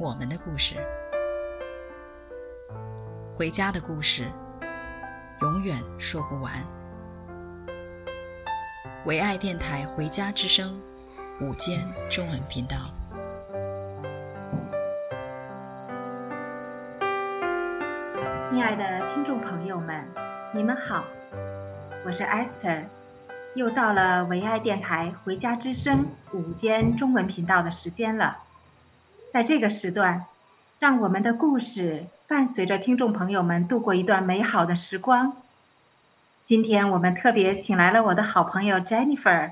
我们的故事，回家的故事，永远说不完。唯爱电台《回家之声》午间中文频道，亲爱的听众朋友们，你们好，我是 Esther，又到了唯爱电台《回家之声》午间中文频道的时间了。在这个时段，让我们的故事伴随着听众朋友们度过一段美好的时光。今天我们特别请来了我的好朋友 Jennifer，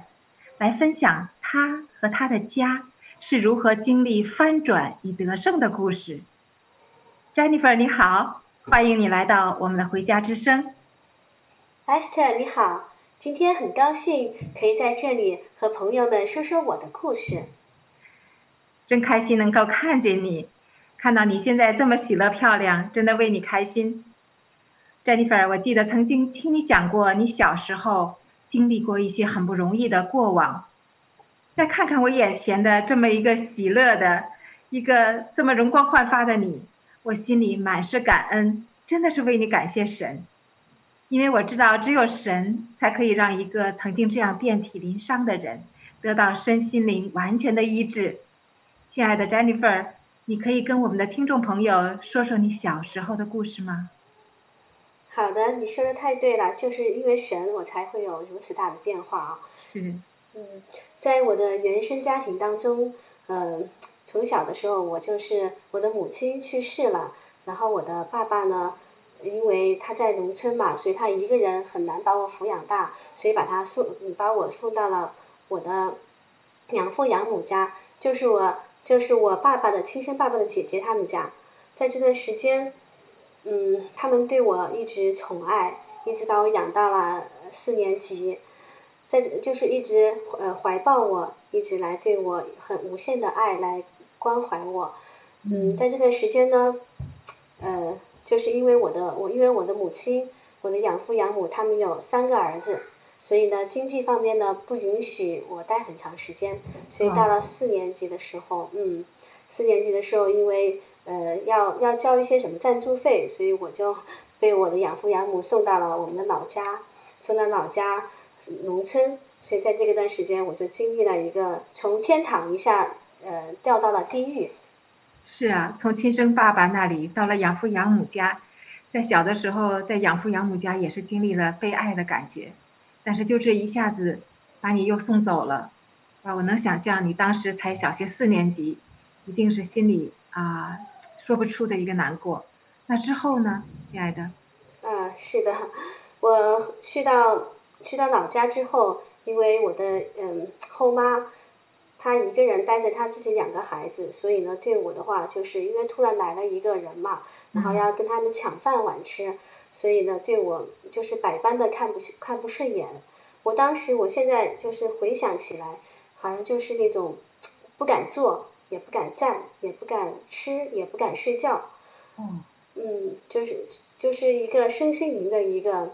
来分享她和她的家是如何经历翻转与得胜的故事。Jennifer，你好，欢迎你来到我们的回家之声。Esther，你好，今天很高兴可以在这里和朋友们说说我的故事。真开心能够看见你，看到你现在这么喜乐漂亮，真的为你开心。Jennifer，我记得曾经听你讲过，你小时候经历过一些很不容易的过往。再看看我眼前的这么一个喜乐的、一个这么容光焕发的你，我心里满是感恩，真的是为你感谢神，因为我知道只有神才可以让一个曾经这样遍体鳞伤的人得到身心灵完全的医治。亲爱的 Jennifer，你可以跟我们的听众朋友说说你小时候的故事吗？好的，你说的太对了，就是因为神，我才会有如此大的变化啊。是。嗯，在我的原生家庭当中，嗯、呃，从小的时候我就是我的母亲去世了，然后我的爸爸呢，因为他在农村嘛，所以他一个人很难把我抚养大，所以把他送，把我送到了我的养父养母家，就是我。就是我爸爸的亲生爸爸的姐姐他们家，在这段时间，嗯，他们对我一直宠爱，一直把我养到了四年级，在就是一直呃怀抱我，一直来对我很无限的爱来关怀我，嗯，在这段时间呢，呃，就是因为我的我因为我的母亲，我的养父养母他们有三个儿子。所以呢，经济方面呢不允许我待很长时间，所以到了四年级的时候，嗯，四年级的时候，因为呃要要交一些什么赞助费，所以我就 被我的养父养母送到了我们的老家，送到老家农村，所以在这个段时间，我就经历了一个从天堂一下呃掉到了地狱。是啊，从亲生爸爸那里到了养父养母家，在小的时候在养父养母家也是经历了被爱的感觉。但是就这一下子，把你又送走了，啊！我能想象你当时才小学四年级，一定是心里啊说不出的一个难过。那之后呢，亲爱的？啊，是的，我去到去到老家之后，因为我的嗯后妈，她一个人带着她自己两个孩子，所以呢，对我的话，就是因为突然来了一个人嘛，然后要跟他们抢饭碗吃。嗯所以呢，对我就是百般的看不看不顺眼。我当时，我现在就是回想起来，好像就是那种不敢坐，也不敢站，也不敢吃，也不敢睡觉。嗯。嗯，就是就是一个身心灵的一个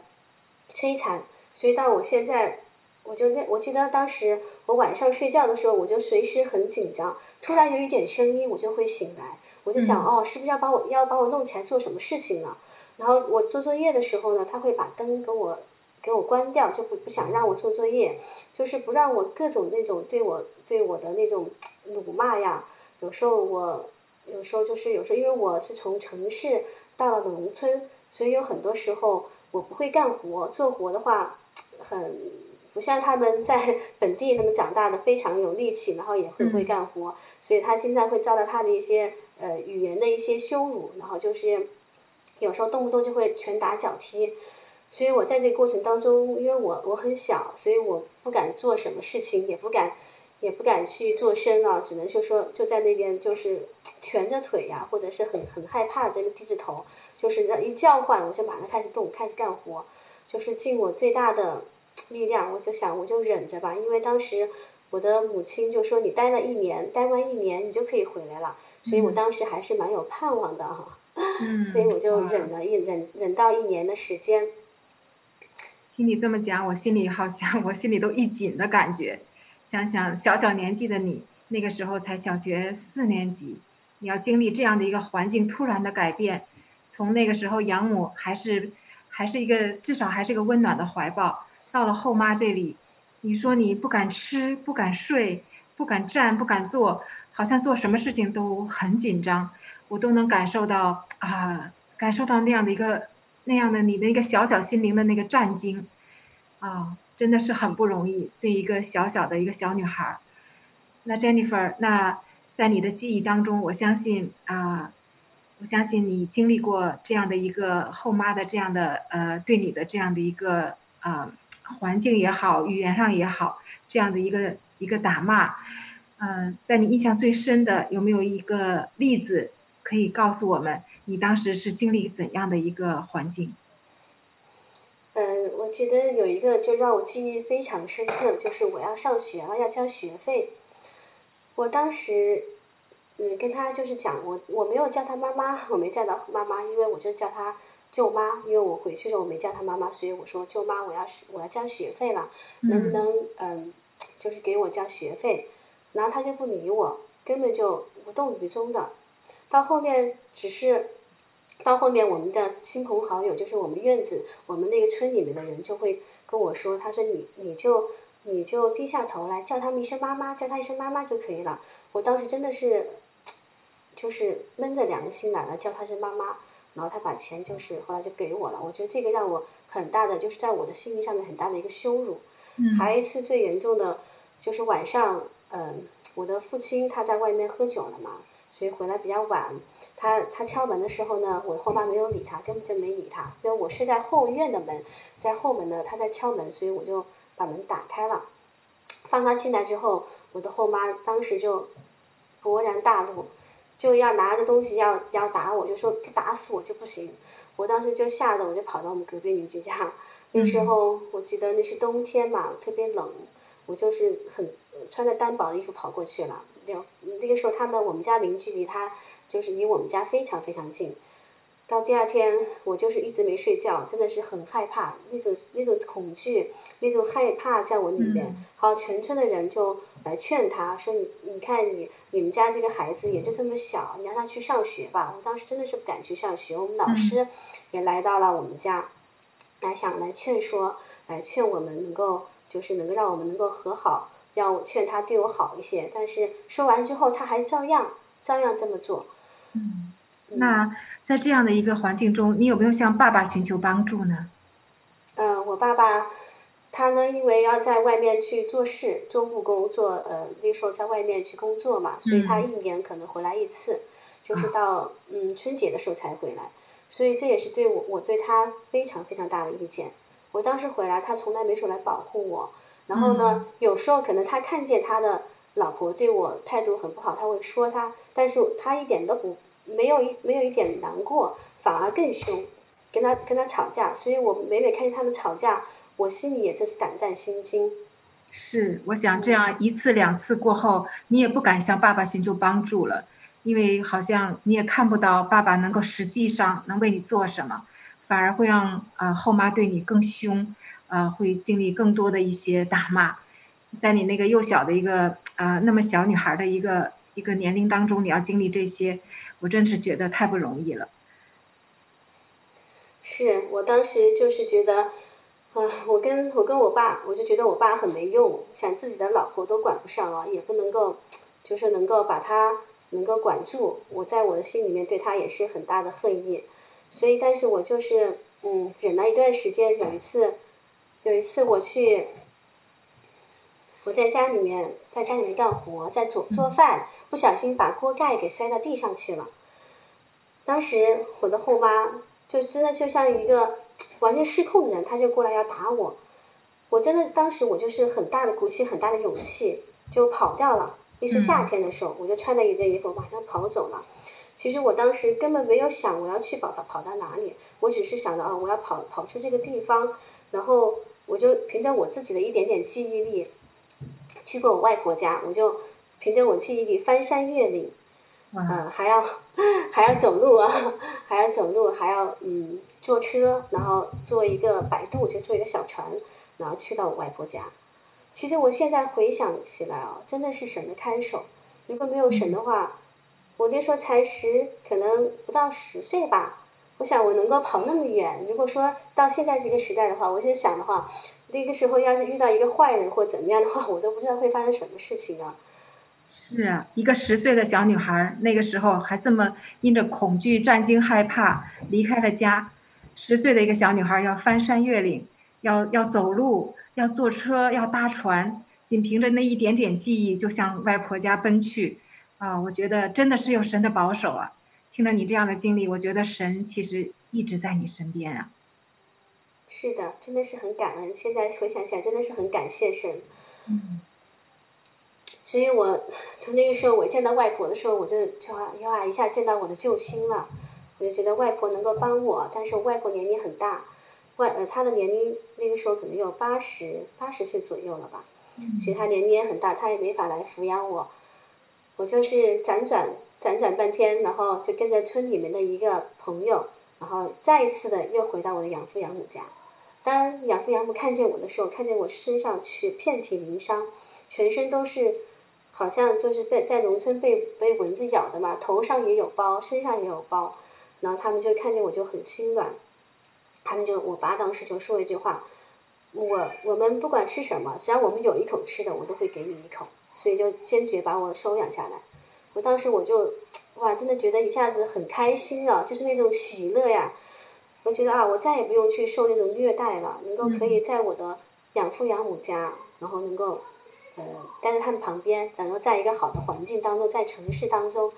摧残。所以到我现在，我就那我记得当时我晚上睡觉的时候，我就随时很紧张，突然有一点声音，我就会醒来，我就想，嗯、哦，是不是要把我要把我弄起来做什么事情呢？然后我做作业的时候呢，他会把灯给我给我关掉，就不不想让我做作业，就是不让我各种那种对我对我的那种辱骂呀。有时候我有时候就是有时候，因为我是从城市到了农村，所以有很多时候我不会干活，做活的话很不像他们在 本地那么长大的非常有力气，然后也很会干活，所以他经常会遭到他的一些呃语言的一些羞辱，然后就是。有时候动不动就会拳打脚踢，所以我在这个过程当中，因为我我很小，所以我不敢做什么事情，也不敢，也不敢去做声啊，只能就说就在那边就是蜷着腿呀、啊，或者是很很害怕在那低着头，就是一叫唤我就马上开始动，开始干活，就是尽我最大的力量，我就想我就忍着吧，因为当时我的母亲就说你待了一年，待完一年你就可以回来了，所以我当时还是蛮有盼望的哈，嗯、所以我就忍了一忍忍到一年的时间。听你这么讲，我心里好像 我心里都一紧的感觉。想想小小年纪的你，那个时候才小学四年级，你要经历这样的一个环境突然的改变，从那个时候养母还是还是一个至少还是一个温暖的怀抱，到了后妈这里，你说你不敢吃，不敢睡，不敢站，不敢坐，好像做什么事情都很紧张，我都能感受到啊，感受到那样的一个。那样的你的一个小小心灵的那个战惊，啊，真的是很不容易，对一个小小的一个小女孩。那 Jennifer，那在你的记忆当中，我相信啊，我相信你经历过这样的一个后妈的这样的呃，对你的这样的一个呃环境也好，语言上也好，这样的一个一个打骂，嗯、在你印象最深的有没有一个例子可以告诉我们？你当时是经历怎样的一个环境？嗯，我觉得有一个就让我记忆非常深刻，就是我要上学了，要交学费。我当时，嗯，跟他就是讲，我我没有叫他妈妈，我没叫他妈妈，因为我就叫他舅妈，因为我回去的时候我没叫他妈妈，所以我说舅妈，我要我要交学费了，能不能嗯，就是给我交学费？然后他就不理我，根本就无动于衷的。到后面只是，到后面我们的亲朋好友，就是我们院子，我们那个村里面的人就会跟我说，他说你你就你就低下头来叫他们一声妈妈，叫他一声妈妈就可以了。我当时真的是，就是闷着良心来了，叫他一声妈妈，然后他把钱就是后来就给我了。我觉得这个让我很大的就是在我的心灵上面很大的一个羞辱。嗯。还有一次最严重的，就是晚上，嗯，我的父亲他在外面喝酒了嘛。所以回来比较晚，他他敲门的时候呢，我后妈没有理他，根本就没理他。因为我睡在后院的门，在后门呢，他在敲门，所以我就把门打开了，放他进来之后，我的后妈当时就勃然大怒，就要拿着东西要要打我，就说不打死我就不行。我当时就吓得我就跑到我们隔壁邻居家，那时候我记得那是冬天嘛，特别冷，我就是很穿着单薄的衣服跑过去了。那那个时候，他们我们家邻居离他就是离我们家非常非常近。到第二天，我就是一直没睡觉，真的是很害怕，那种那种恐惧，那种害怕在我里面。好，全村的人就来劝他说：“你你看你你们家这个孩子也就这么小，你让他去上学吧。”我当时真的是不敢去上学。我们老师也来到了我们家，来想来劝说，来劝我们能够就是能够让我们能够和好。要我劝他对我好一些，但是说完之后他还照样照样这么做。嗯，那在这样的一个环境中，你有没有向爸爸寻求帮助呢？嗯、呃，我爸爸他呢，因为要在外面去做事，做务工，做呃那时候在外面去工作嘛，所以他一年可能回来一次，嗯、就是到嗯春节的时候才回来，所以这也是对我我对他非常非常大的意见。我当时回来，他从来没说来保护我。然后呢，有时候可能他看见他的老婆对我态度很不好，他会说他，但是他一点都不没有一没有一点难过，反而更凶，跟他跟他吵架。所以我每每看见他们吵架，我心里也真是胆战心惊。是，我想这样一次两次过后，你也不敢向爸爸寻求帮助了，因为好像你也看不到爸爸能够实际上能为你做什么，反而会让啊、呃、后妈对你更凶。呃，会经历更多的一些打骂，在你那个幼小的一个啊、那么小女孩的一个一个年龄当中，你要经历这些，我真是觉得太不容易了。是我当时就是觉得，啊、我跟我跟我爸，我就觉得我爸很没用，想自己的老婆都管不上啊，也不能够，就是能够把他能够管住，我在我的心里面对他也是很大的恨意，所以，但是我就是嗯忍了一段时间，有一次。有一次我去，我在家里面，在家里面干活，在做做饭，不小心把锅盖给摔到地上去了。当时我的后妈就真的就像一个完全失控的人，她就过来要打我。我真的当时我就是很大的鼓起很大的勇气，就跑掉了。那是夏天的时候，我就穿了一件衣服，马上跑走了。其实我当时根本没有想我要去跑到跑到哪里，我只是想着啊，我要跑跑出这个地方，然后我就凭着我自己的一点点记忆力，去过我外婆家，我就凭着我记忆力翻山越岭，嗯、呃，还要 还要走路啊，还要走路，还要嗯坐车，然后坐一个摆渡，就坐一个小船，然后去到我外婆家。其实我现在回想起来哦，真的是神的看守，如果没有神的话。我那时候才十，可能不到十岁吧。我想我能够跑那么远，如果说到现在这个时代的话，我现在想的话，那个时候要是遇到一个坏人或怎么样的话，我都不知道会发生什么事情啊。是啊，一个十岁的小女孩，那个时候还这么因着恐惧、战惊、害怕离开了家。十岁的一个小女孩要翻山越岭，要要走路，要坐车，要搭船，仅凭着那一点点记忆，就向外婆家奔去。啊，我觉得真的是有神的保守啊！听了你这样的经历，我觉得神其实一直在你身边啊。是的，真的是很感恩。现在回想起来，真的是很感谢神。嗯。所以我从那个时候我见到外婆的时候，我就就哇一下见到我的救星了。我就觉得外婆能够帮我，但是我外婆年龄很大，外呃她的年龄那个时候可能有八十八十岁左右了吧。嗯。所以她年龄也很大，她也没法来抚养我。我就是辗转辗转半天，然后就跟着村里面的一个朋友，然后再一次的又回到我的养父养母家。当养父养母看见我的时候，看见我身上去遍体鳞伤，全身都是，好像就是被在农村被被蚊子咬的嘛，头上也有包，身上也有包，然后他们就看见我就很心软，他们就我爸当时就说一句话，我我们不管吃什么，只要我们有一口吃的，我都会给你一口。所以就坚决把我收养下来，我当时我就，哇，真的觉得一下子很开心啊，就是那种喜乐呀。我觉得啊，我再也不用去受那种虐待了，能够可以在我的养父养母家，然后能够，呃，待在他们旁边，然后在一个好的环境当中，在城市当中，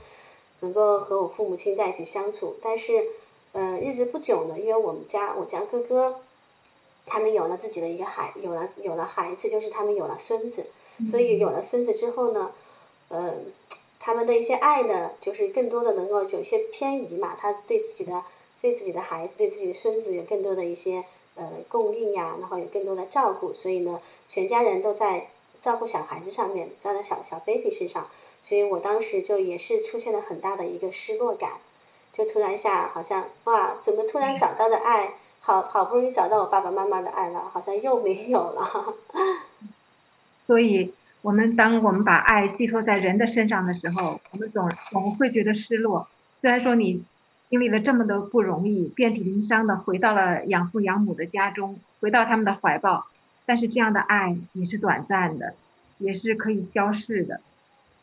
能够和我父母亲在一起相处。但是，呃，日子不久呢，因为我们家我家哥哥，他们有了自己的一个孩，有了有了孩子，就是他们有了孙子。所以有了孙子之后呢，呃，他们的一些爱呢，就是更多的能够有些偏移嘛。他对自己的、对自己的孩子、对自己的孙子有更多的一些呃供应呀，然后有更多的照顾。所以呢，全家人都在照顾小孩子上面，照在小小 baby 身上。所以我当时就也是出现了很大的一个失落感，就突然一下好像哇，怎么突然找到的爱，好好不容易找到我爸爸妈妈的爱了，好像又没有了。所以，我们当我们把爱寄托在人的身上的时候，我们总总会觉得失落。虽然说你经历了这么多不容易，遍体鳞伤的回到了养父养母的家中，回到他们的怀抱，但是这样的爱也是短暂的，也是可以消逝的。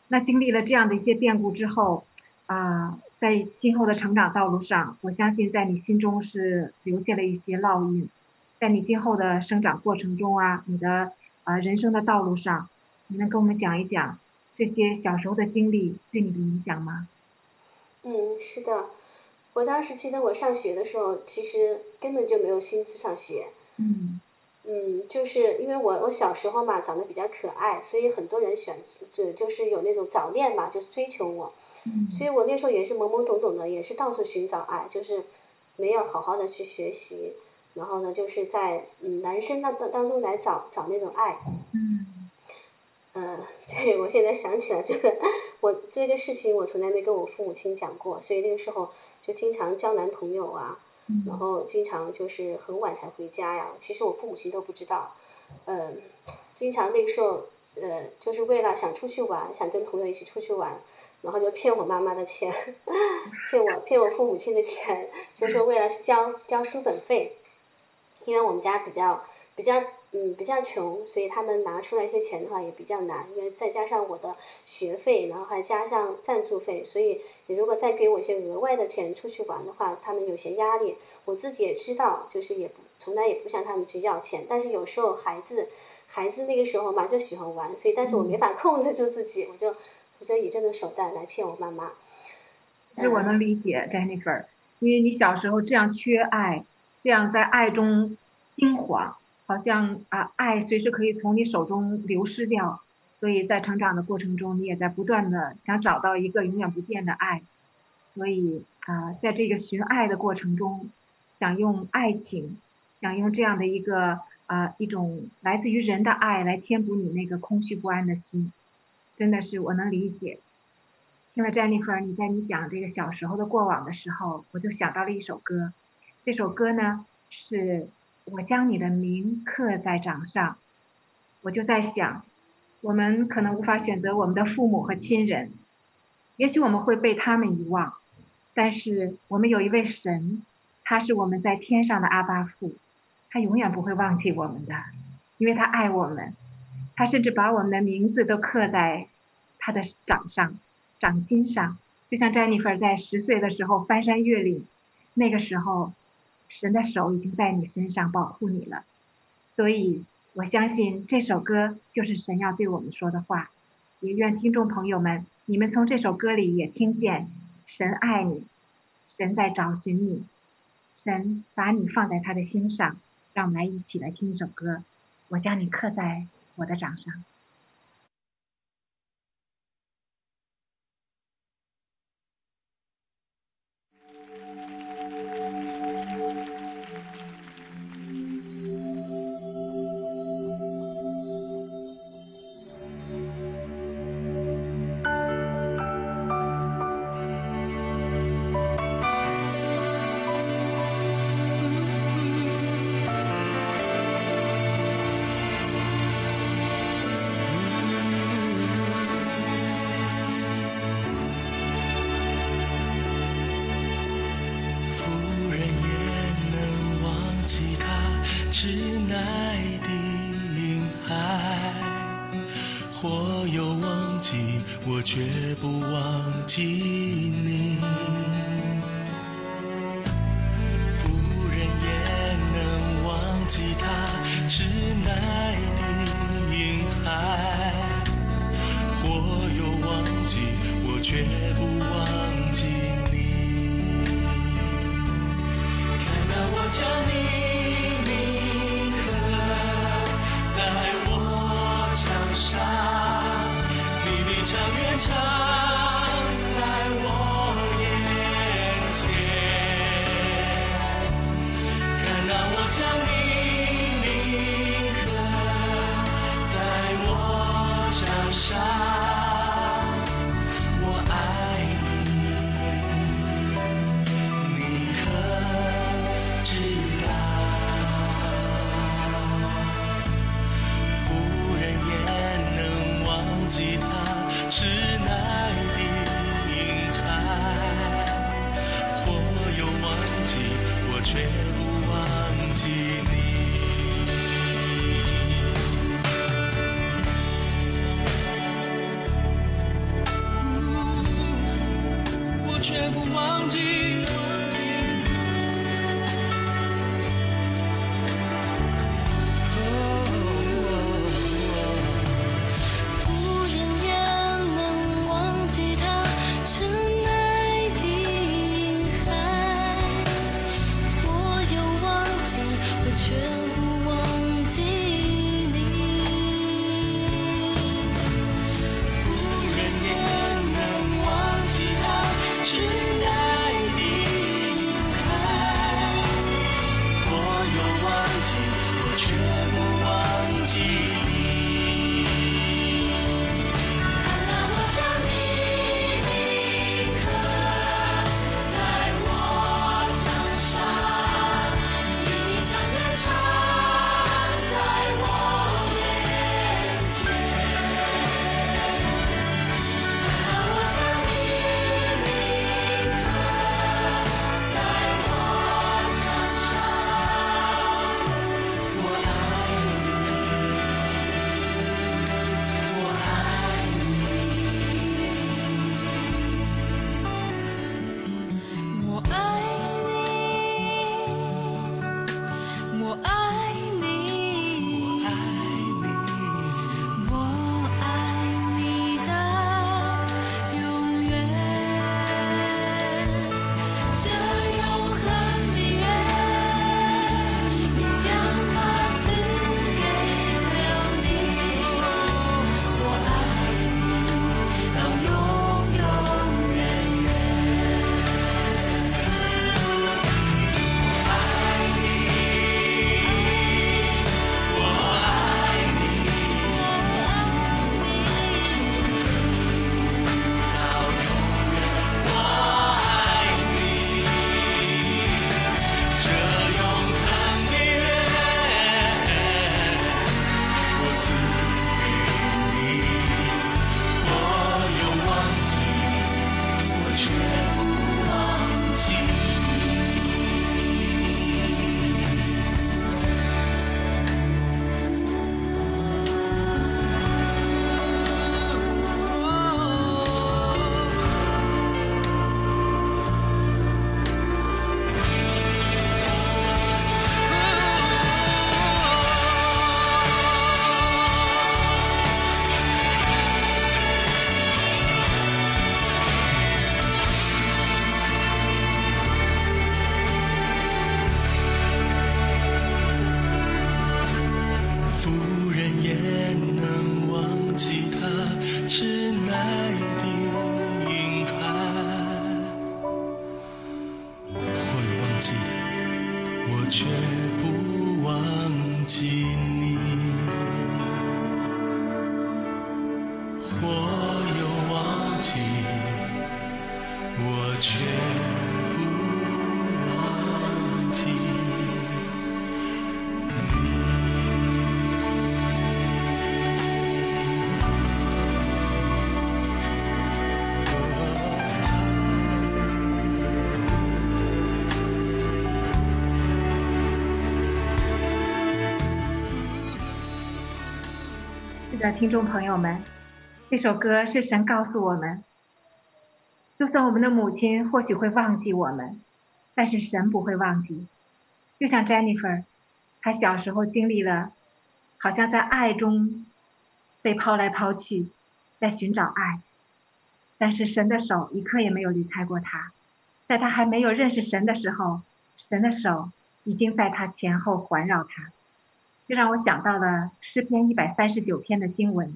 那经历了这样的一些变故之后，啊，在今后的成长道路上，我相信在你心中是留下了一些烙印，在你今后的生长过程中啊，你的。啊，人生的道路上，你能跟我们讲一讲这些小时候的经历对你的影响吗？嗯，是的，我当时记得我上学的时候，其实根本就没有心思上学。嗯。嗯，就是因为我我小时候嘛，长得比较可爱，所以很多人选择就是有那种早恋嘛，就是追求我。嗯。所以我那时候也是懵懵懂懂的，也是到处寻找爱，就是没有好好的去学习。然后呢，就是在嗯男生那当当中来找找那种爱。嗯。呃，对，我现在想起来这个，我这个事情我从来没跟我父母亲讲过，所以那个时候就经常交男朋友啊，然后经常就是很晚才回家呀。其实我父母亲都不知道，嗯、呃，经常那个时候呃，就是为了想出去玩，想跟朋友一起出去玩，然后就骗我妈妈的钱，骗我骗我父母亲的钱，就是为了交交书本费。因为我们家比较比较嗯比较穷，所以他们拿出来一些钱的话也比较难，因为再加上我的学费，然后还加上赞助费，所以你如果再给我一些额外的钱出去玩的话，他们有些压力。我自己也知道，就是也不从来也不向他们去要钱，但是有时候孩子孩子那个时候嘛就喜欢玩，所以但是我没法控制住自己，我就我就以这种手段来骗我妈妈。其实我能理解 Jennifer，因为你小时候这样缺爱。这样在爱中惊慌，好像啊，爱随时可以从你手中流失掉，所以在成长的过程中，你也在不断的想找到一个永远不变的爱。所以啊、在这个寻爱的过程中，想用爱情，想用这样的一个啊、一种来自于人的爱来填补你那个空虚不安的心，真的是我能理解。听了 Jennifer 你在你讲这个小时候的过往的时候，我就想到了一首歌。这首歌呢，是我将你的名刻在掌上。我就在想，我们可能无法选择我们的父母和亲人，也许我们会被他们遗忘，但是我们有一位神，他是我们在天上的阿巴父，他永远不会忘记我们的，因为他爱我们，他甚至把我们的名字都刻在他的掌上。掌心上，就像 Jennifer 在十岁的时候翻山越岭，那个时候，神的手已经在你身上保护你了。所以，我相信这首歌就是神要对我们说的话。也愿听众朋友们，你们从这首歌里也听见神爱你，神在找寻你，神把你放在他的心上。让我们来一起来听一首歌，我将你刻在我的掌上。的听众朋友们，这首歌是神告诉我们：就算我们的母亲或许会忘记我们，但是神不会忘记。就像 Jennifer，她小时候经历了，好像在爱中被抛来抛去，在寻找爱，但是神的手一刻也没有离开过她。在她还没有认识神的时候，神的手已经在她前后环绕她。就让我想到了诗篇一百三十九篇的经文，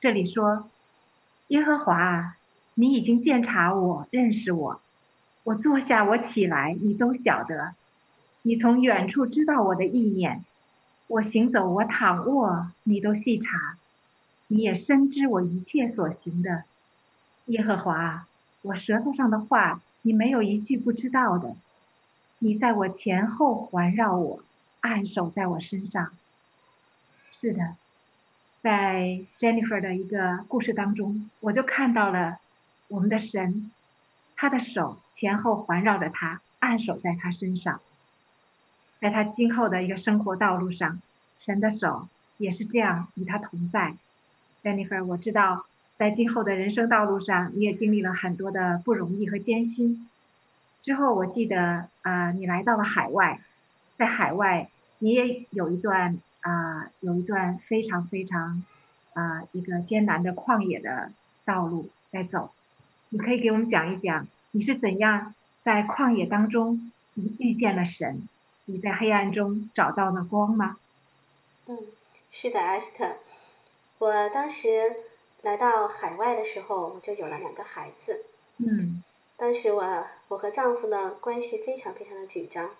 这里说：“耶和华，你已经鉴察我，认识我，我坐下，我起来，你都晓得。你从远处知道我的意念，我行走，我躺卧，你都细察。你也深知我一切所行的。耶和华，我舌头上的话，你没有一句不知道的。你在我前后环绕我。”按手在我身上。是的，在 Jennifer 的一个故事当中，我就看到了我们的神，他的手前后环绕着他，按手在他身上。在他今后的一个生活道路上，神的手也是这样与他同在。Jennifer，我知道在今后的人生道路上，你也经历了很多的不容易和艰辛。之后，我记得啊、呃，你来到了海外。在海外，你也有一段啊、呃，有一段非常非常啊、呃，一个艰难的旷野的道路在走。你可以给我们讲一讲，你是怎样在旷野当中你遇见了神？你在黑暗中找到了光吗？嗯，是的，艾斯特。我当时来到海外的时候，我就有了两个孩子。嗯。当时我我和丈夫呢关系非常非常的紧张。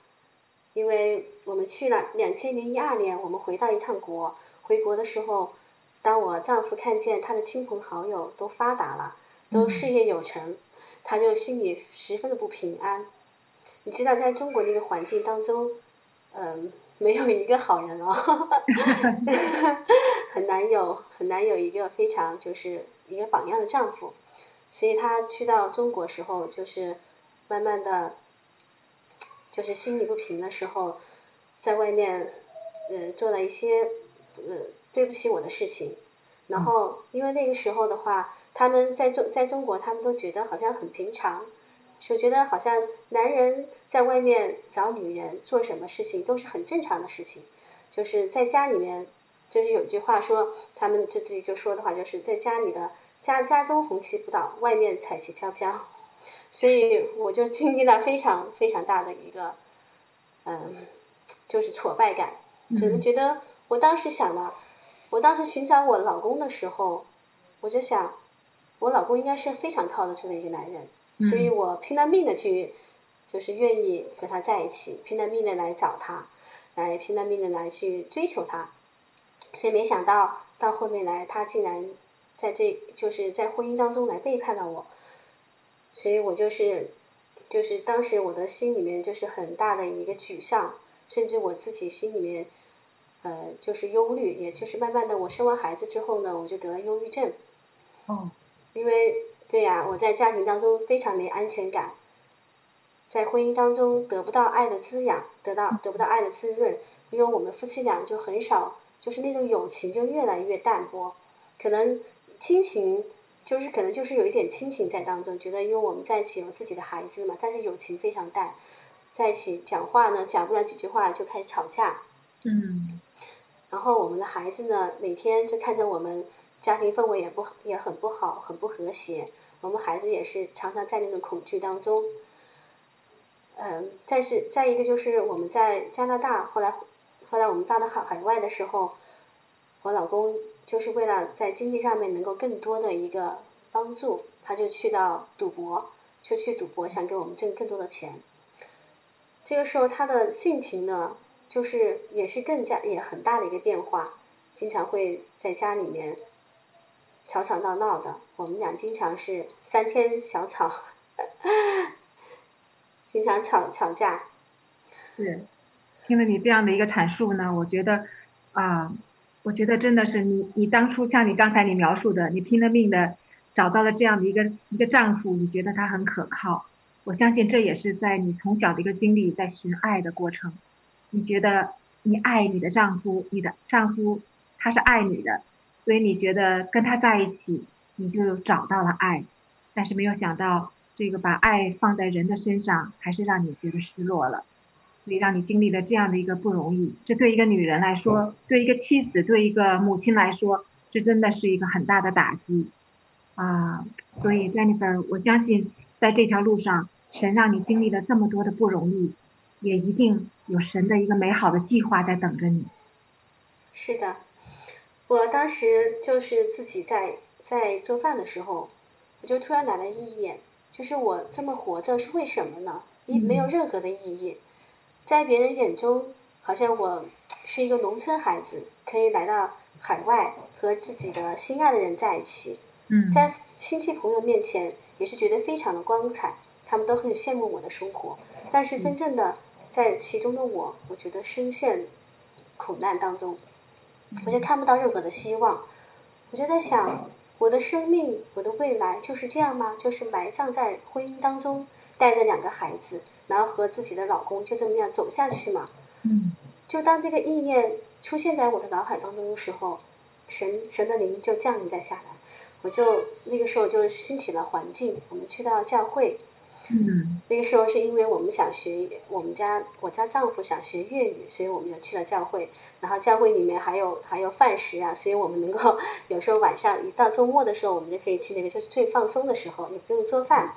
因为我们去了两千零一二年，我们回到一趟国。回国的时候，当我丈夫看见他的亲朋好友都发达了，都事业有成，他就心里十分的不平安。你知道，在中国那个环境当中，嗯，没有一个好人哦，很难有很难有一个非常就是一个榜样的丈夫。所以他去到中国时候，就是慢慢的。就是心里不平的时候，在外面，呃，做了一些，呃，对不起我的事情。然后，因为那个时候的话，他们在中在中国，他们都觉得好像很平常，就觉得好像男人在外面找女人做什么事情都是很正常的事情。就是在家里面，就是有句话说，他们就自己就说的话，就是在家里的家家中红旗不倒，外面彩旗飘飘。所以我就经历了非常非常大的一个，嗯，就是挫败感。只是觉得我当时想了，我当时寻找我老公的时候，我就想，我老公应该是非常靠得住的一个男人，所以我拼了命的去，就是愿意和他在一起，拼了命的来找他，来拼了命的来去追求他。所以没想到到后面来，他竟然在这就是在婚姻当中来背叛了我。所以我就是，就是当时我的心里面就是很大的一个沮丧，甚至我自己心里面，呃，就是忧虑，也就是慢慢的我生完孩子之后呢，我就得了忧郁症。哦。因为，对呀，我在家庭当中非常没安全感，在婚姻当中得不到爱的滋养，得到得不到爱的滋润，因为我们夫妻俩就很少，就是那种友情就越来越淡薄，可能亲情。就是可能就是有一点亲情在当中，觉得因为我们在一起有自己的孩子嘛，但是友情非常淡，在一起讲话呢，讲不了几句话就开始吵架。嗯。然后我们的孩子呢，每天就看着我们家庭氛围也不也很不好，很不和谐。我们孩子也是常常在那种恐惧当中。嗯，再是再一个就是我们在加拿大，后来后来我们到了海海外的时候，我老公。就是为了在经济上面能够更多的一个帮助，他就去到赌博，就去赌博，想给我们挣更多的钱。这个时候他的性情呢，就是也是更加也很大的一个变化，经常会在家里面吵吵闹闹的。我们俩经常是三天小吵，经常吵吵架。是，听了你这样的一个阐述呢，我觉得啊，我觉得真的是你，你当初像你刚才你描述的，你拼了命的找到了这样的一个一个丈夫，你觉得他很可靠。我相信这也是在你从小的一个经历，在寻爱的过程。你觉得你爱你的丈夫，你的丈夫他是爱你的，所以你觉得跟他在一起，你就找到了爱。但是没有想到，这个把爱放在人的身上，还是让你觉得失落了，所以让你经历了这样的一个不容易。这对一个女人来说，对一个妻子，对一个母亲来说，这真的是一个很大的打击啊！所以 Jennifer，我相信在这条路上，神让你经历了这么多的不容易，也一定有神的一个美好的计划在等着你。是的，我当时就是自己在在做饭的时候，我就突然来了意念，就是我这么活着是为什么呢？一没有任何的意义，在别人眼中，好像我是一个农村孩子，可以来到海外和自己的心爱的人在一起，在亲戚朋友面前也是觉得非常的光彩。他们都很羡慕我的生活，但是真正的在其中的我，我觉得深陷苦难当中，我就看不到任何的希望。我就在想，我的生命，我的未来就是这样吗？就是埋葬在婚姻当中，带着两个孩子，然后和自己的老公就这么样走下去嘛。嗯？就当这个意念出现在我的脑海当中的时候，神神的灵就降临在下来，我就那个时候就兴起了环境，我们去到教会。嗯，那个时候是因为我们想学，我们家我家丈夫想学粤语，所以我们就去了教会。然后教会里面还有还有饭食啊，所以我们能够有时候晚上一到周末的时候，我们就可以去那个就是最放松的时候，也不用做饭，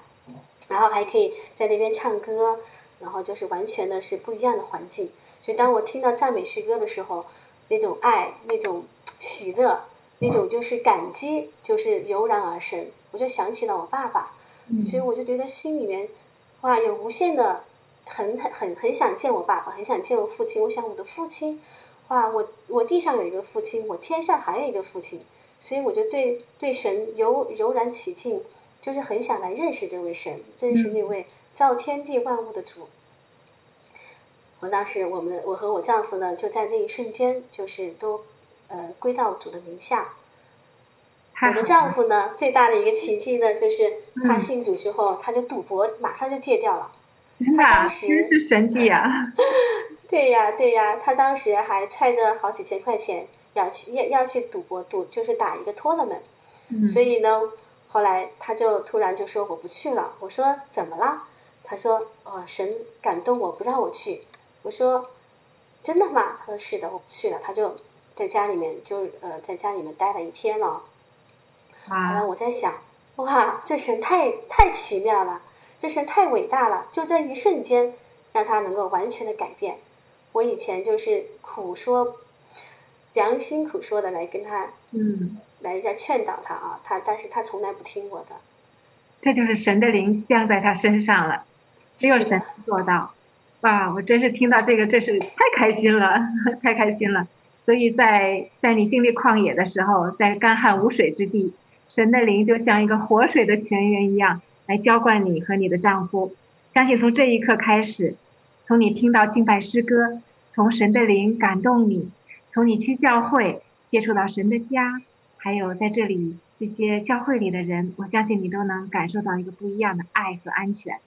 然后还可以在那边唱歌，然后就是完全的是不一样的环境。所以当我听到赞美诗歌的时候，那种爱、那种喜乐、那种就是感激，就是油然而生。我就想起了我爸爸。所以我就觉得心里面，哇，有无限的，很很很很想见我爸爸，很想见我父亲。我想我的父亲，哇，我我地上有一个父亲，我天上还有一个父亲。所以我就对对神油油然起敬，就是很想来认识这位神，认识那位造天地万物的主。我当时，我们我和我丈夫呢，就在那一瞬间，就是都呃归到主的名下。我的丈夫呢，最大的一个奇迹呢，就是他信主之后，嗯、他就赌博，马上就戒掉了。真的，当时是神迹啊！对呀，对呀，他当时还揣着好几千块钱要去要要去赌博赌，就是打一个托勒门。嗯、所以呢，后来他就突然就说我不去了。我说怎么了？他说哦，神感动我不让我去。我说真的吗？他说是的，我不去了。他就在家里面就呃在家里面待了一天了。后来我在想，哇，这神太太奇妙了，这神太伟大了，就这一瞬间，让他能够完全的改变。我以前就是苦说，良心苦说的来跟他，嗯，来在劝导他啊，他但是他从来不听我的。这就是神的灵降在他身上了，只有神做到。哇，我真是听到这个，真是太开心了，太开心了。所以在在你经历旷野的时候，在干旱无水之地。神的灵就像一个活水的泉源一样，来浇灌你和你的丈夫。相信从这一刻开始，从你听到敬拜诗歌，从神的灵感动你，从你去教会接触到神的家，还有在这里这些教会里的人，我相信你都能感受到一个不一样的爱和安全。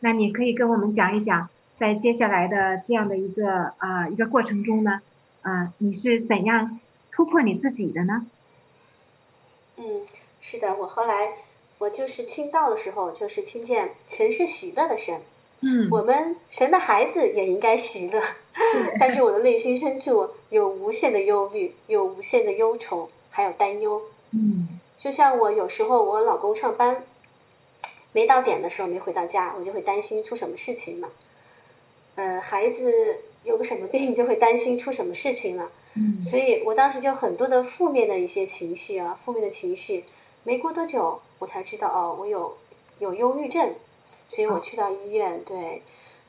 那你可以跟我们讲一讲，在接下来的这样的一个啊、呃、一个过程中呢，啊、呃，你是怎样突破你自己的呢？嗯。是的，我后来我就是听到的时候，就是听见神是喜乐的神，嗯，我们神的孩子也应该喜乐，嗯、但是我的内心深处有无限的忧虑，有无限的忧愁，还有担忧，嗯，就像我有时候我老公上班没到点的时候没回到家，我就会担心出什么事情了，呃，孩子有个什么病就会担心出什么事情了，嗯，所以我当时就很多的负面的一些情绪啊，负面的情绪。没过多久，我才知道哦，我有有忧郁症，所以我去到医院，对，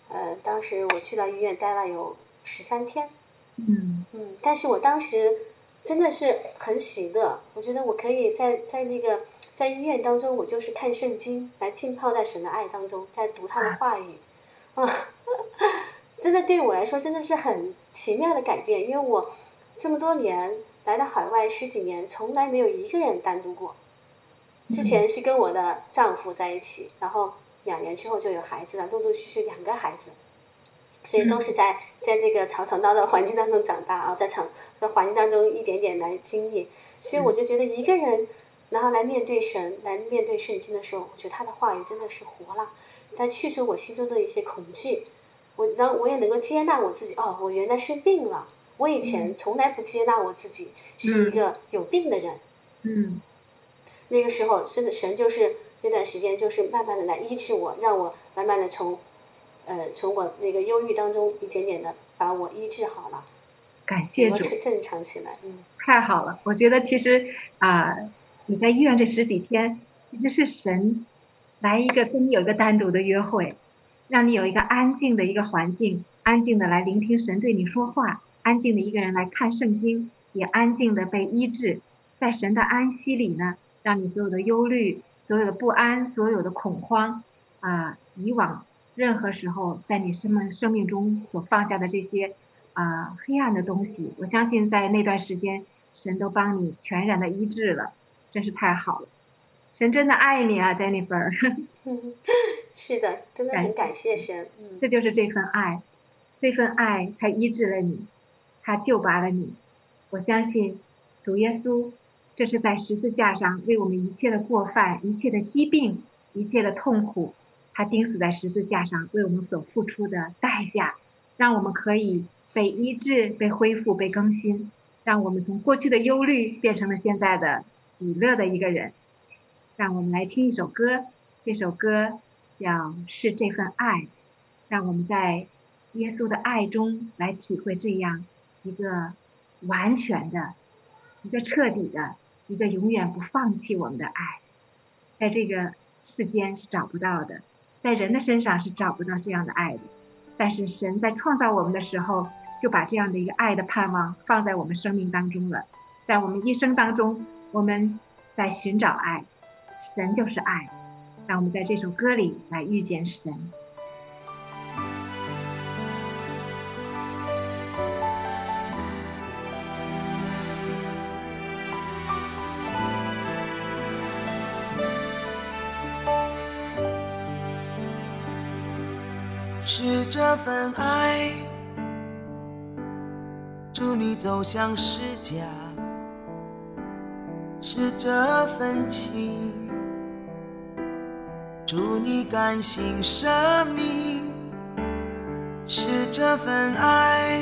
呃，当时我去到医院待了有十三天。嗯嗯，但是我当时真的是很喜乐，我觉得我可以在在那个在医院当中，我就是看圣经，来浸泡在神的爱当中，在读他的话语，啊，真的对于我来说真的是很奇妙的改变，因为我这么多年来到海外十几年，从来没有一个人单独过，之前是跟我的丈夫在一起，然后两年之后就有孩子了，陆陆续续两个孩子。所以都是在在这个吵吵闹闹环境当中长大啊，在场在环境当中一点点来经历，所以我就觉得一个人，然后来面对神，来面对圣经的时候，我觉得他的话语真的是活了，但去除我心中的一些恐惧，我然后我也能够接纳我自己，哦，我原来生病了，我以前从来不接纳我自己是一个有病的人，嗯，那个时候真的神就是那段时间就是慢慢的来医治我，让我慢慢的从。呃，从我那个忧郁当中一点点的把我医治好了，感谢主，正常起来，嗯，太好了。我觉得其实啊、呃，你在医院这十几天，其实是神来一个跟你有一个单独的约会，让你有一个安静的一个环境，安静的来聆听神对你说话，安静的一个人来看圣经，也安静的被医治，在神的安息里呢，让你所有的忧虑、所有的不安、所有的恐慌啊、呃，以往。任何时候，在你生命生命中所放下的这些，啊、呃，黑暗的东西，我相信在那段时间，神都帮你全然的医治了，真是太好了。神真的爱你啊，Jennifer。是的，真的很感谢神。嗯，这就是这份爱，这份爱，他医治了你，他救拔了你。我相信主耶稣，这是在十字架上为我们一切的过犯、一切的疾病、一切的痛苦。他钉死在十字架上，为我们所付出的代价，让我们可以被医治、被恢复、被更新，让我们从过去的忧虑变成了现在的喜乐的一个人。让我们来听一首歌，这首歌叫《是这份爱》，让我们在耶稣的爱中来体会这样一个完全的、一个彻底的、一个永远不放弃我们的爱，在这个世间是找不到的。在人的身上是找不到这样的爱的，但是神在创造我们的时候，就把这样的一个爱的盼望放在我们生命当中了。在我们一生当中，我们在寻找爱，神就是爱。让我们在这首歌里来遇见神。这份爱，祝你走向十架；是这份情，祝你甘心舍命；是这份爱，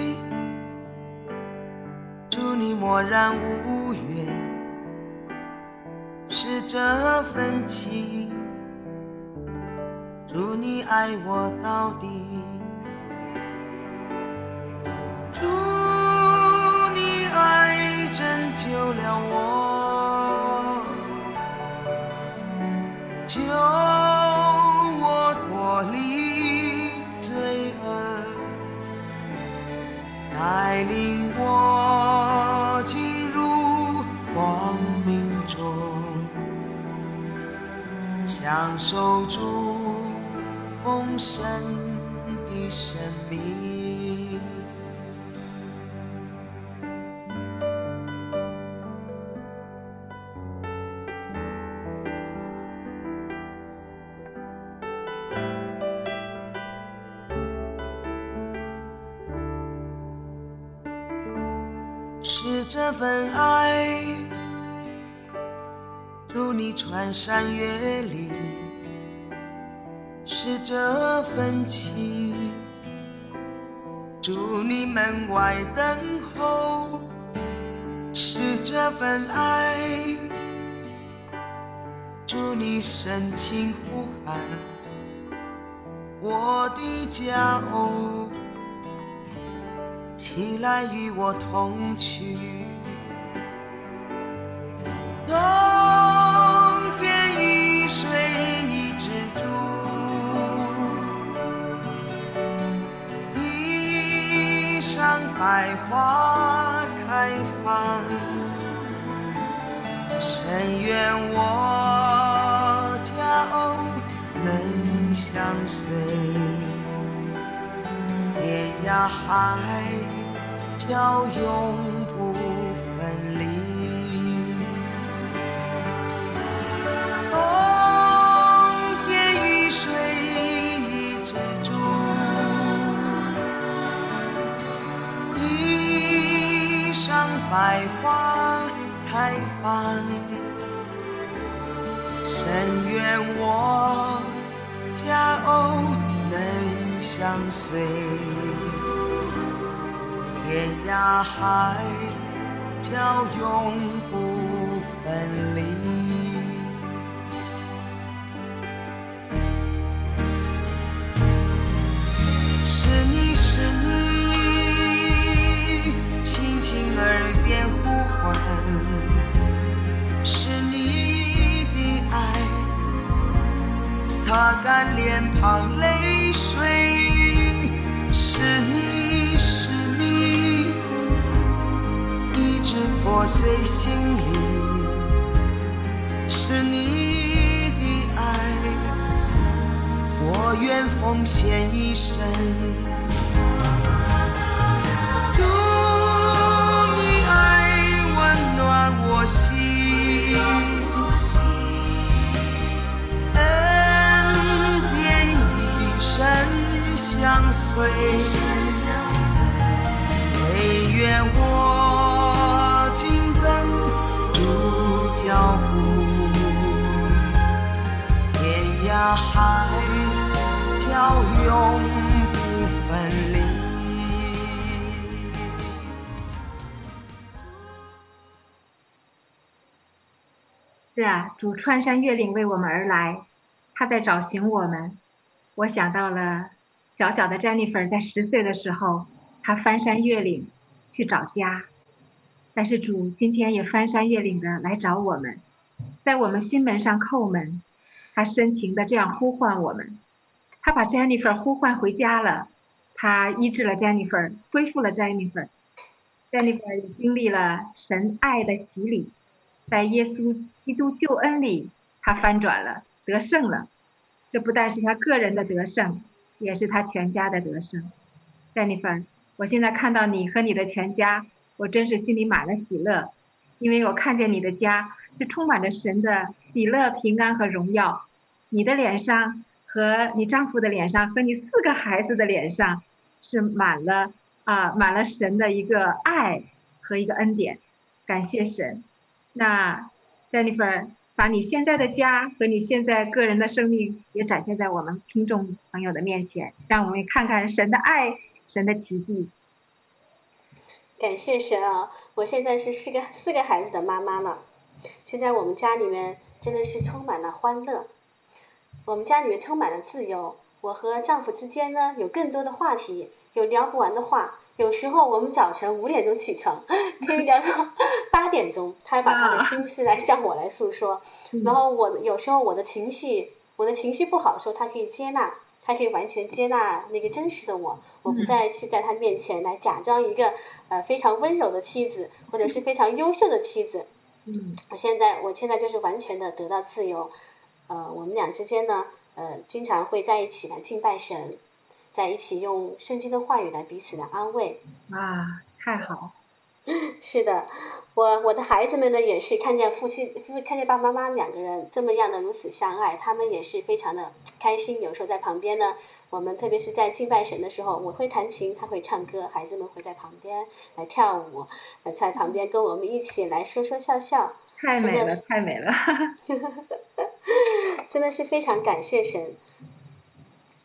祝你默然无怨；是这份情。祝你爱我到底，享受主。丰盛的生命，是这份爱，助你穿山越岭。这份情，祝你门外等候；是这份爱，祝你深情呼喊，我的家哦，起来与我同去。百花开放，深愿我家能相随，天涯海角永不百花开放，深愿我家偶能相随，天涯海角永不分离。擦干脸庞泪水，是你是你，一直破碎心灵，是你的爱。我愿奉献一生，祝你爱温暖我心，相随，唯愿我紧跟主脚步，天涯海角永不分离。是啊，主穿山越岭为我们而来，他在找寻我们。我想到了小小的 Jennifer 在十岁的时候，她翻山越岭去找家，但是主今天也翻山越岭的来找我们，在我们心门上叩门，他深情的这样呼唤我们，他把 Jennifer 呼唤回家了，他医治了 Jennifer，恢复了 Jennifer，Jennifer 也经历了神爱的洗礼。在耶稣基督救恩里，他翻转了，得胜了。这不但是他个人的得胜，也是他全家的得胜。Jennifer，我现在看到你和你的全家，我真是心里满了喜乐，因为我看见你的家是充满着神的喜乐、平安和荣耀。你的脸上和你丈夫的脸上和你四个孩子的脸上，是满了啊，满了神的一个爱和一个恩典。感谢神。那 Jennifer，把你现在的家和你现在个人的生命也展现在我们听众朋友的面前，让我们看看神的爱，神的奇迹。感谢神啊！我现在是四个四个孩子的妈妈了，现在我们家里面真的是充满了欢乐，我们家里面充满了自由。我和丈夫之间呢，有更多的话题，有聊不完的话。有时候我们早晨五点钟起床，可以聊到 八点钟，他还把他的心事来向我来诉说。然后我有时候我的情绪，我的情绪不好的时候，他可以接纳，他可以完全接纳那个真实的我。我不再去在他面前来假装一个呃非常温柔的妻子，或者是非常优秀的妻子。嗯，我现在我现在就是完全的得到自由。呃，我们俩之间呢，呃，经常会在一起来敬拜神。在一起用圣经的话语来彼此的安慰，啊，太好！是的，我我的孩子们呢也是看见父亲，看见爸爸妈妈两个人这么样的如此相爱，他们也是非常的开心。有时候在旁边呢，我们特别是在敬拜神的时候，我会弹琴，他会唱歌，孩子们会在旁边来跳舞，在旁边跟我们一起来说说笑笑。太美了，太美了！真的是非常感谢神。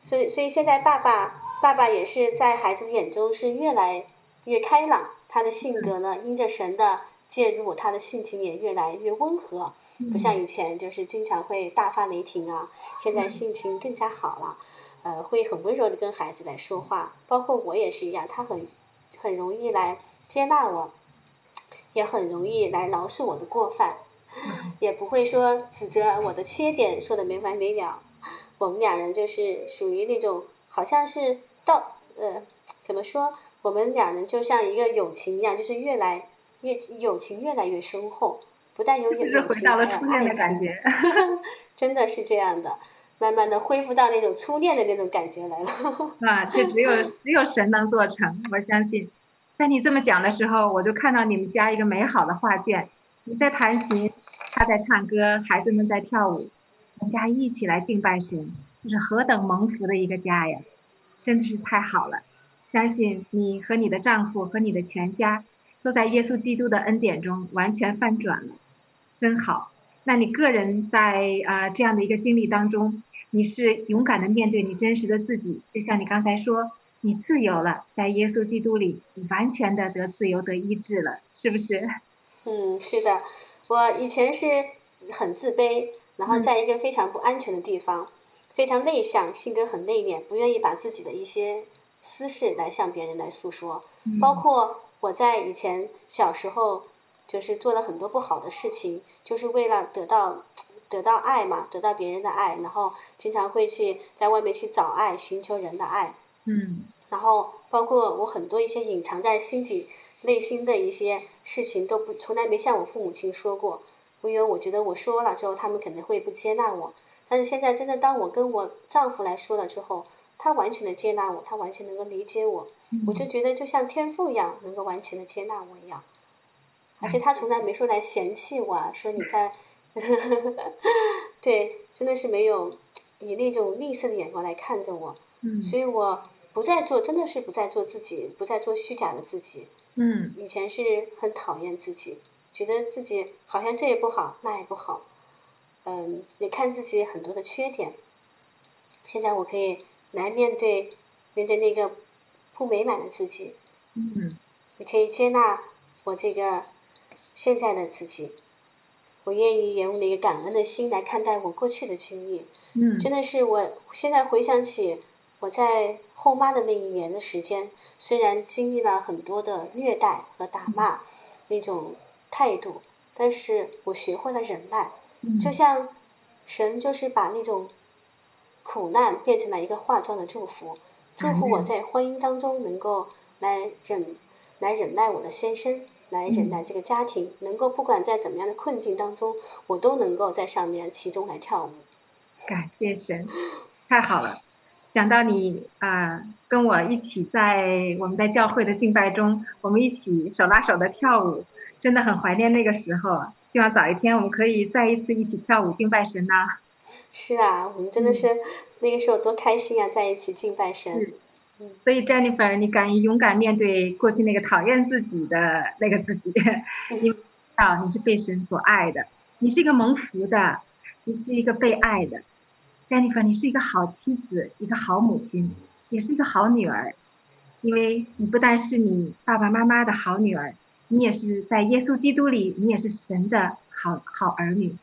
所以，所以现在爸爸，爸爸也是在孩子的眼中是越来越开朗。他的性格呢，因着神的介入，他的性情也越来越温和，不像以前就是经常会大发雷霆啊。现在性情更加好了，呃，会很温柔的跟孩子来说话。包括我也是一样，他很很容易来接纳我，也很容易来饶恕我的过犯，也不会说指责我的缺点，说的没完没了。我们两人就是属于那种，好像是到呃，怎么说，我们两人就像一个友情一样，就是越来越友情越来越深厚，不但有友情，是回到了初恋的感觉，真的是这样的，慢慢的恢复到那种初恋的那种感觉来了。啊，这只有 只有神能做成，我相信。在你这么讲的时候，我就看到你们家一个美好的画卷，你在弹琴，他在唱歌，孩子们在跳舞，全家一起来敬拜神，这是何等蒙福的一个家呀！真的是太好了。相信你和你的丈夫和你的全家，都在耶稣基督的恩典中完全翻转了，真好。那你个人在啊、这样的一个经历当中，你是勇敢的面对你真实的自己，就像你刚才说。你自由了，在耶稣基督里，你完全的得自由得医治了，是不是？嗯，是的。我以前是很自卑，然后在一个非常不安全的地方，嗯、非常内向，性格很内敛，不愿意把自己的一些私事来向别人来诉说。嗯、包括我在以前小时候，就是做了很多不好的事情，就是为了得到得到爱嘛，得到别人的爱，然后经常会去在外面去找爱，寻求人的爱。嗯，然后包括我很多一些隐藏在心底、内心的一些事情，都不从来没向我父母亲说过，因为我觉得我说了之后，他们肯定会不接纳我。但是现在真的，当我跟我丈夫来说了之后，他完全的接纳我，他完全能够理解我，嗯、我就觉得就像天赋一样，能够完全的接纳我一样。而且他从来没说来嫌弃我，说你在，对，真的是没有以那种吝啬的眼光来看着我，嗯，所以我。不再做，真的是不再做自己，不再做虚假的自己。嗯，以前是很讨厌自己，觉得自己好像这也不好，那也不好。嗯，也看自己很多的缺点。现在我可以来面对，面对那个不美满的自己。嗯，也可以接纳我这个现在的自己。我愿意用那个感恩的心来看待我过去的经历。嗯，真的是我现在回想起我在。后妈的那一年的时间，虽然经历了很多的虐待和打骂那种态度，但是我学会了忍耐，就像神就是把那种苦难变成了一个化妆的祝福，祝福我在婚姻当中能够来忍，来忍耐我的先生，来忍耐这个家庭，能够不管在怎么样的困境当中，我都能够在上面其中来跳舞。感谢神，太好了。想到你啊、呃，跟我一起在我们在教会的敬拜中，我们一起手拉手的跳舞，真的很怀念那个时候。希望早一天我们可以再一次一起跳舞敬拜神呐。是啊，我们真的是、嗯、那个时候多开心啊，在一起敬拜神。嗯。所以 Jennifer，你敢于勇敢面对过去那个讨厌自己的那个自己，因为知道你是被神所爱的，你是一个蒙福的，你是一个被爱的。Jennifer，你是一个好妻子，一个好母亲，也是一个好女儿，因为你不但是你爸爸妈妈的好女儿，你也是在耶稣基督里，你也是神的好好儿女，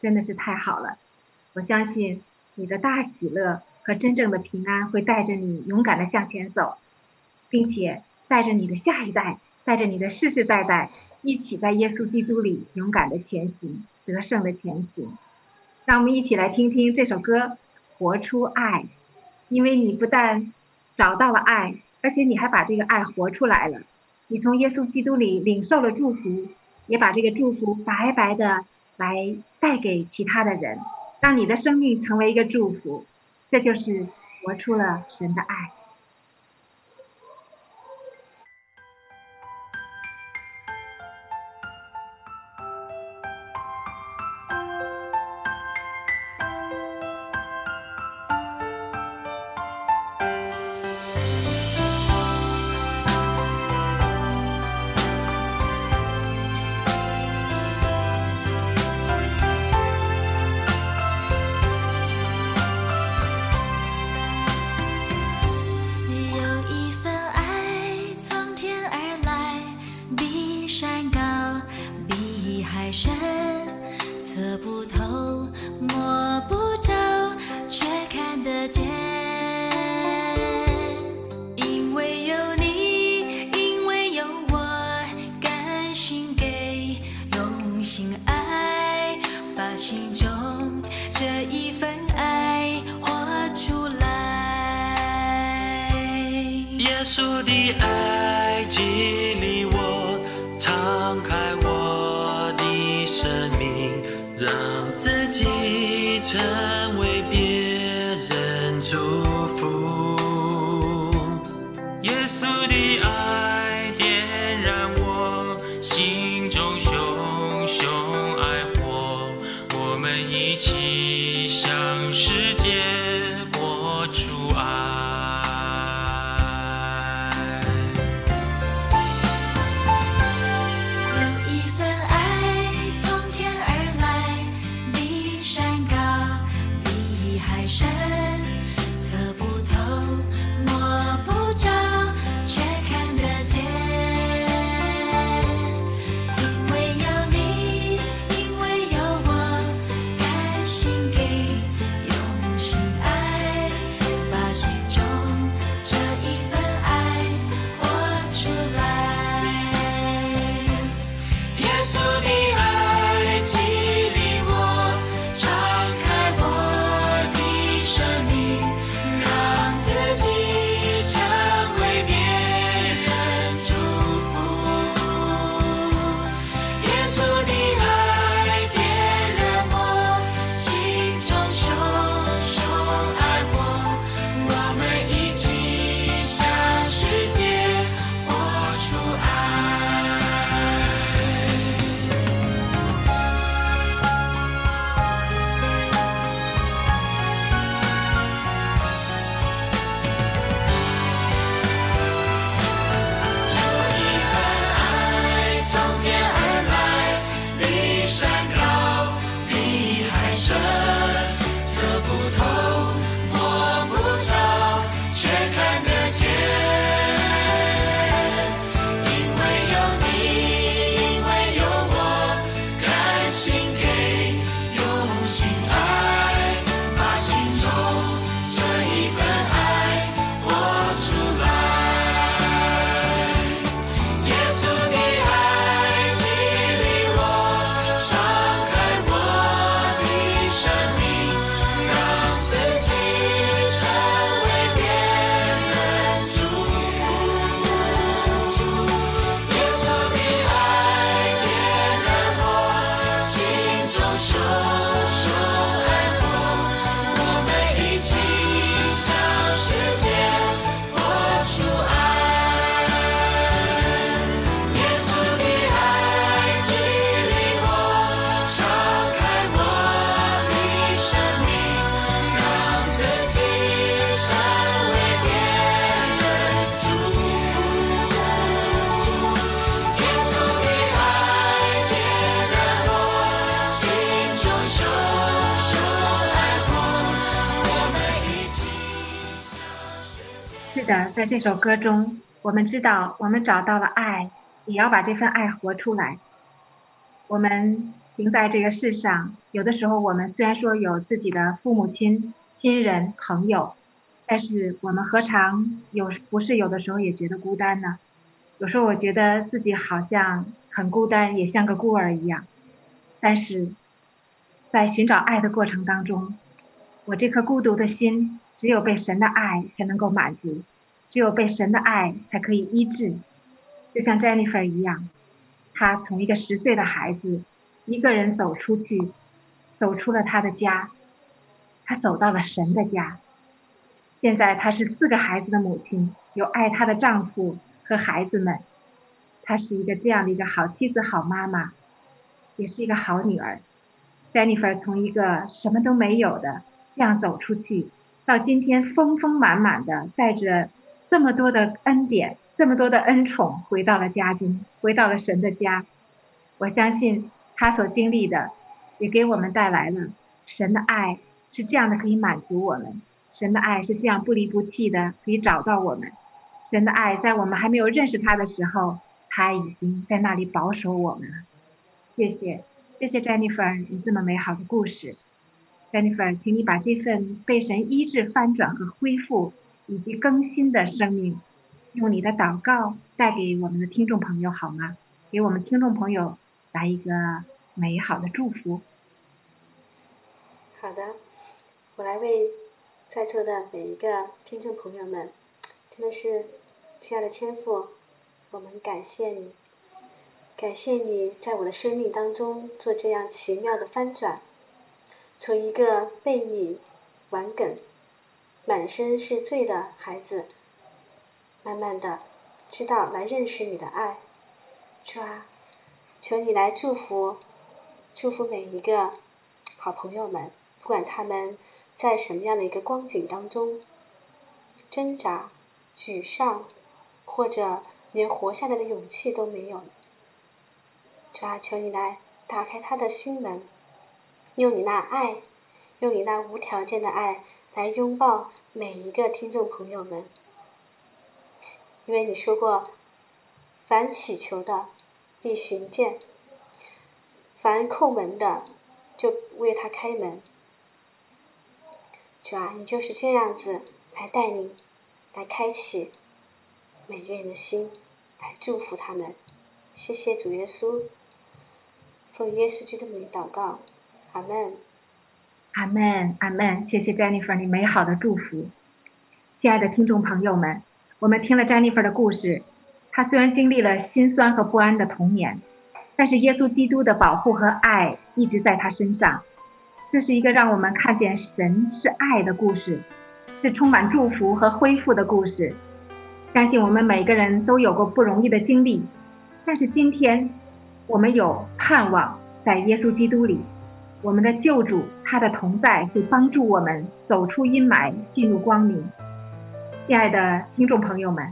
真的是太好了。我相信你的大喜乐和真正的平安会带着你勇敢的向前走，并且带着你的下一代，带着你的世世代代，一起在耶稣基督里勇敢的前行，得胜的前行。让我们一起来听听这首歌《活出爱》，因为你不但找到了爱，而且你还把这个爱活出来了。你从耶稣基督里领受了祝福，也把这个祝福白白的来带给其他的人，让你的生命成为一个祝福。这就是活出了神的爱。是的，在这首歌中，我们知道我们找到了爱，也要把这份爱活出来。我们行在这个世上，有的时候我们虽然说有自己的父母亲、亲人、朋友，但是我们何尝有不是有的时候也觉得孤单呢？有时候我觉得自己好像很孤单，也像个孤儿一样。但是，在寻找爱的过程当中，我这颗孤独的心，只有被神的爱才能够满足，只有被神的爱才可以医治。就像 Jennifer 一样，她从一个十岁的孩子，一个人走出去，走出了她的家，她走到了神的家。现在她是四个孩子的母亲，有爱她的丈夫和孩子们。她是一个这样的一个好妻子、好妈妈，也是一个好女儿。Jennifer 从一个什么都没有的这样走出去，到今天丰丰满满的带着这么多的恩典、这么多的恩宠，回到了家中，回到了神的家。我相信他所经历的，也给我们带来了神的爱是这样的，可以满足我们；神的爱是这样不离不弃的，可以找到我们；神的爱在我们还没有认识他的时候，他已经在那里保守我们了。谢谢。谢谢 Jennifer，你这么美好的故事，Jennifer，请你把这份被神医治、翻转和恢复以及更新的生命，用你的祷告带给我们的听众朋友好吗？给我们听众朋友来一个美好的祝福。好的，我来为在座的每一个听众朋友们，真的是亲爱的天父，我们感谢你，感谢你在我的生命当中做这样奇妙的翻转，从一个悖逆、顽梗、满身是罪的孩子，慢慢的知道来认识你的爱。主啊，求你来祝福，祝福每一个好朋友们，不管他们在什么样的一个光景当中挣扎、沮丧。或者连活下来的勇气都没有，主啊，求你来打开他的心门，用你那爱，用你那无条件的爱来拥抱每一个听众朋友们。因为你说过，凡祈求的必寻见，凡叩门的就为他开门。主啊，你就是这样子来带领，来开启。每个人的心，来祝福他们。谢谢主耶稣，奉耶稣基督的名祷告，阿门。阿门，阿门。谢谢 Jennifer 你美好的祝福。亲爱的听众朋友们，我们听了 Jennifer 的故事，她虽然经历了心酸和不安的童年，但是耶稣基督的保护和爱一直在她身上。这是一个让我们看见神是爱的故事，是充满祝福和恢复的故事。相信我们每个人都有过不容易的经历，但是今天，我们有盼望，在耶稣基督里，我们的救主他的同在会帮助我们走出阴霾，进入光明。亲爱的听众朋友们，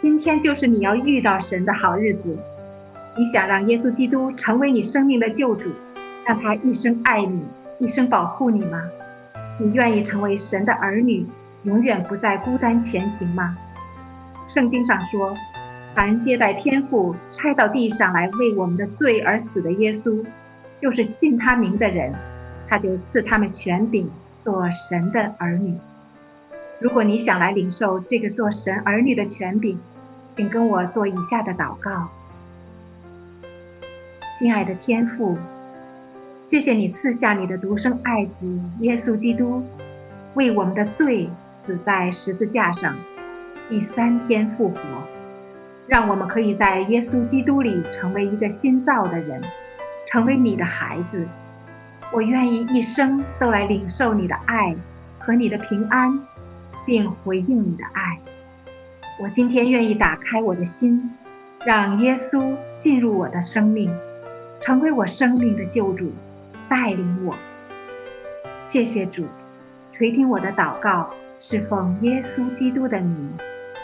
今天就是你要遇到神的好日子。你想让耶稣基督成为你生命的救主，让他一生爱你，一生保护你吗？你愿意成为神的儿女，永远不再孤单前行吗？圣经上说，凡接待天父差到地上来为我们的罪而死的耶稣，就是信他名的人，他就赐他们权柄做神的儿女。如果你想来领受这个做神儿女的权柄，请跟我做以下的祷告：亲爱的天父，谢谢你赐下你的独生爱子耶稣基督，为我们的罪死在十字架上。第三天复活，让我们可以在耶稣基督里成为一个新造的人，成为你的孩子。我愿意一生都来领受你的爱和你的平安，并回应你的爱。我今天愿意打开我的心，让耶稣进入我的生命，成为我生命的救主，带领我。谢谢主，垂听我的祷告，是奉耶稣基督的名。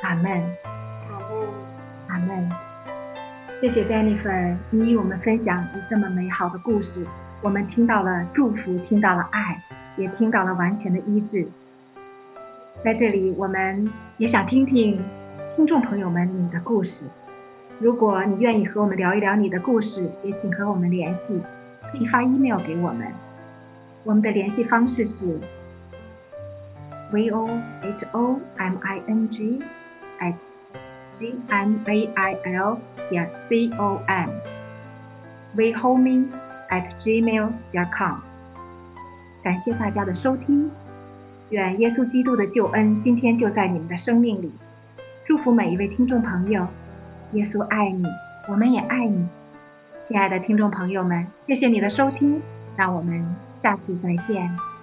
阿门，阿门，阿门。谢谢 Jennifer，你与我们分享你这么美好的故事，我们听到了祝福，听到了爱，也听到了完全的医治。在这里，我们也想听听听众朋友们你的故事。如果你愿意和我们聊一聊你的故事，也请和我们联系，可以发 email 给我们。我们的联系方式是 v o h o m i n g。at gmail 点 com，wehoming at gmail 点 com。感谢大家的收听，愿耶稣基督的救恩今天就在你们的生命里。祝福每一位听众朋友，耶稣爱你，我们也爱你。亲爱的听众朋友们，谢谢你的收听，让我们下次再见。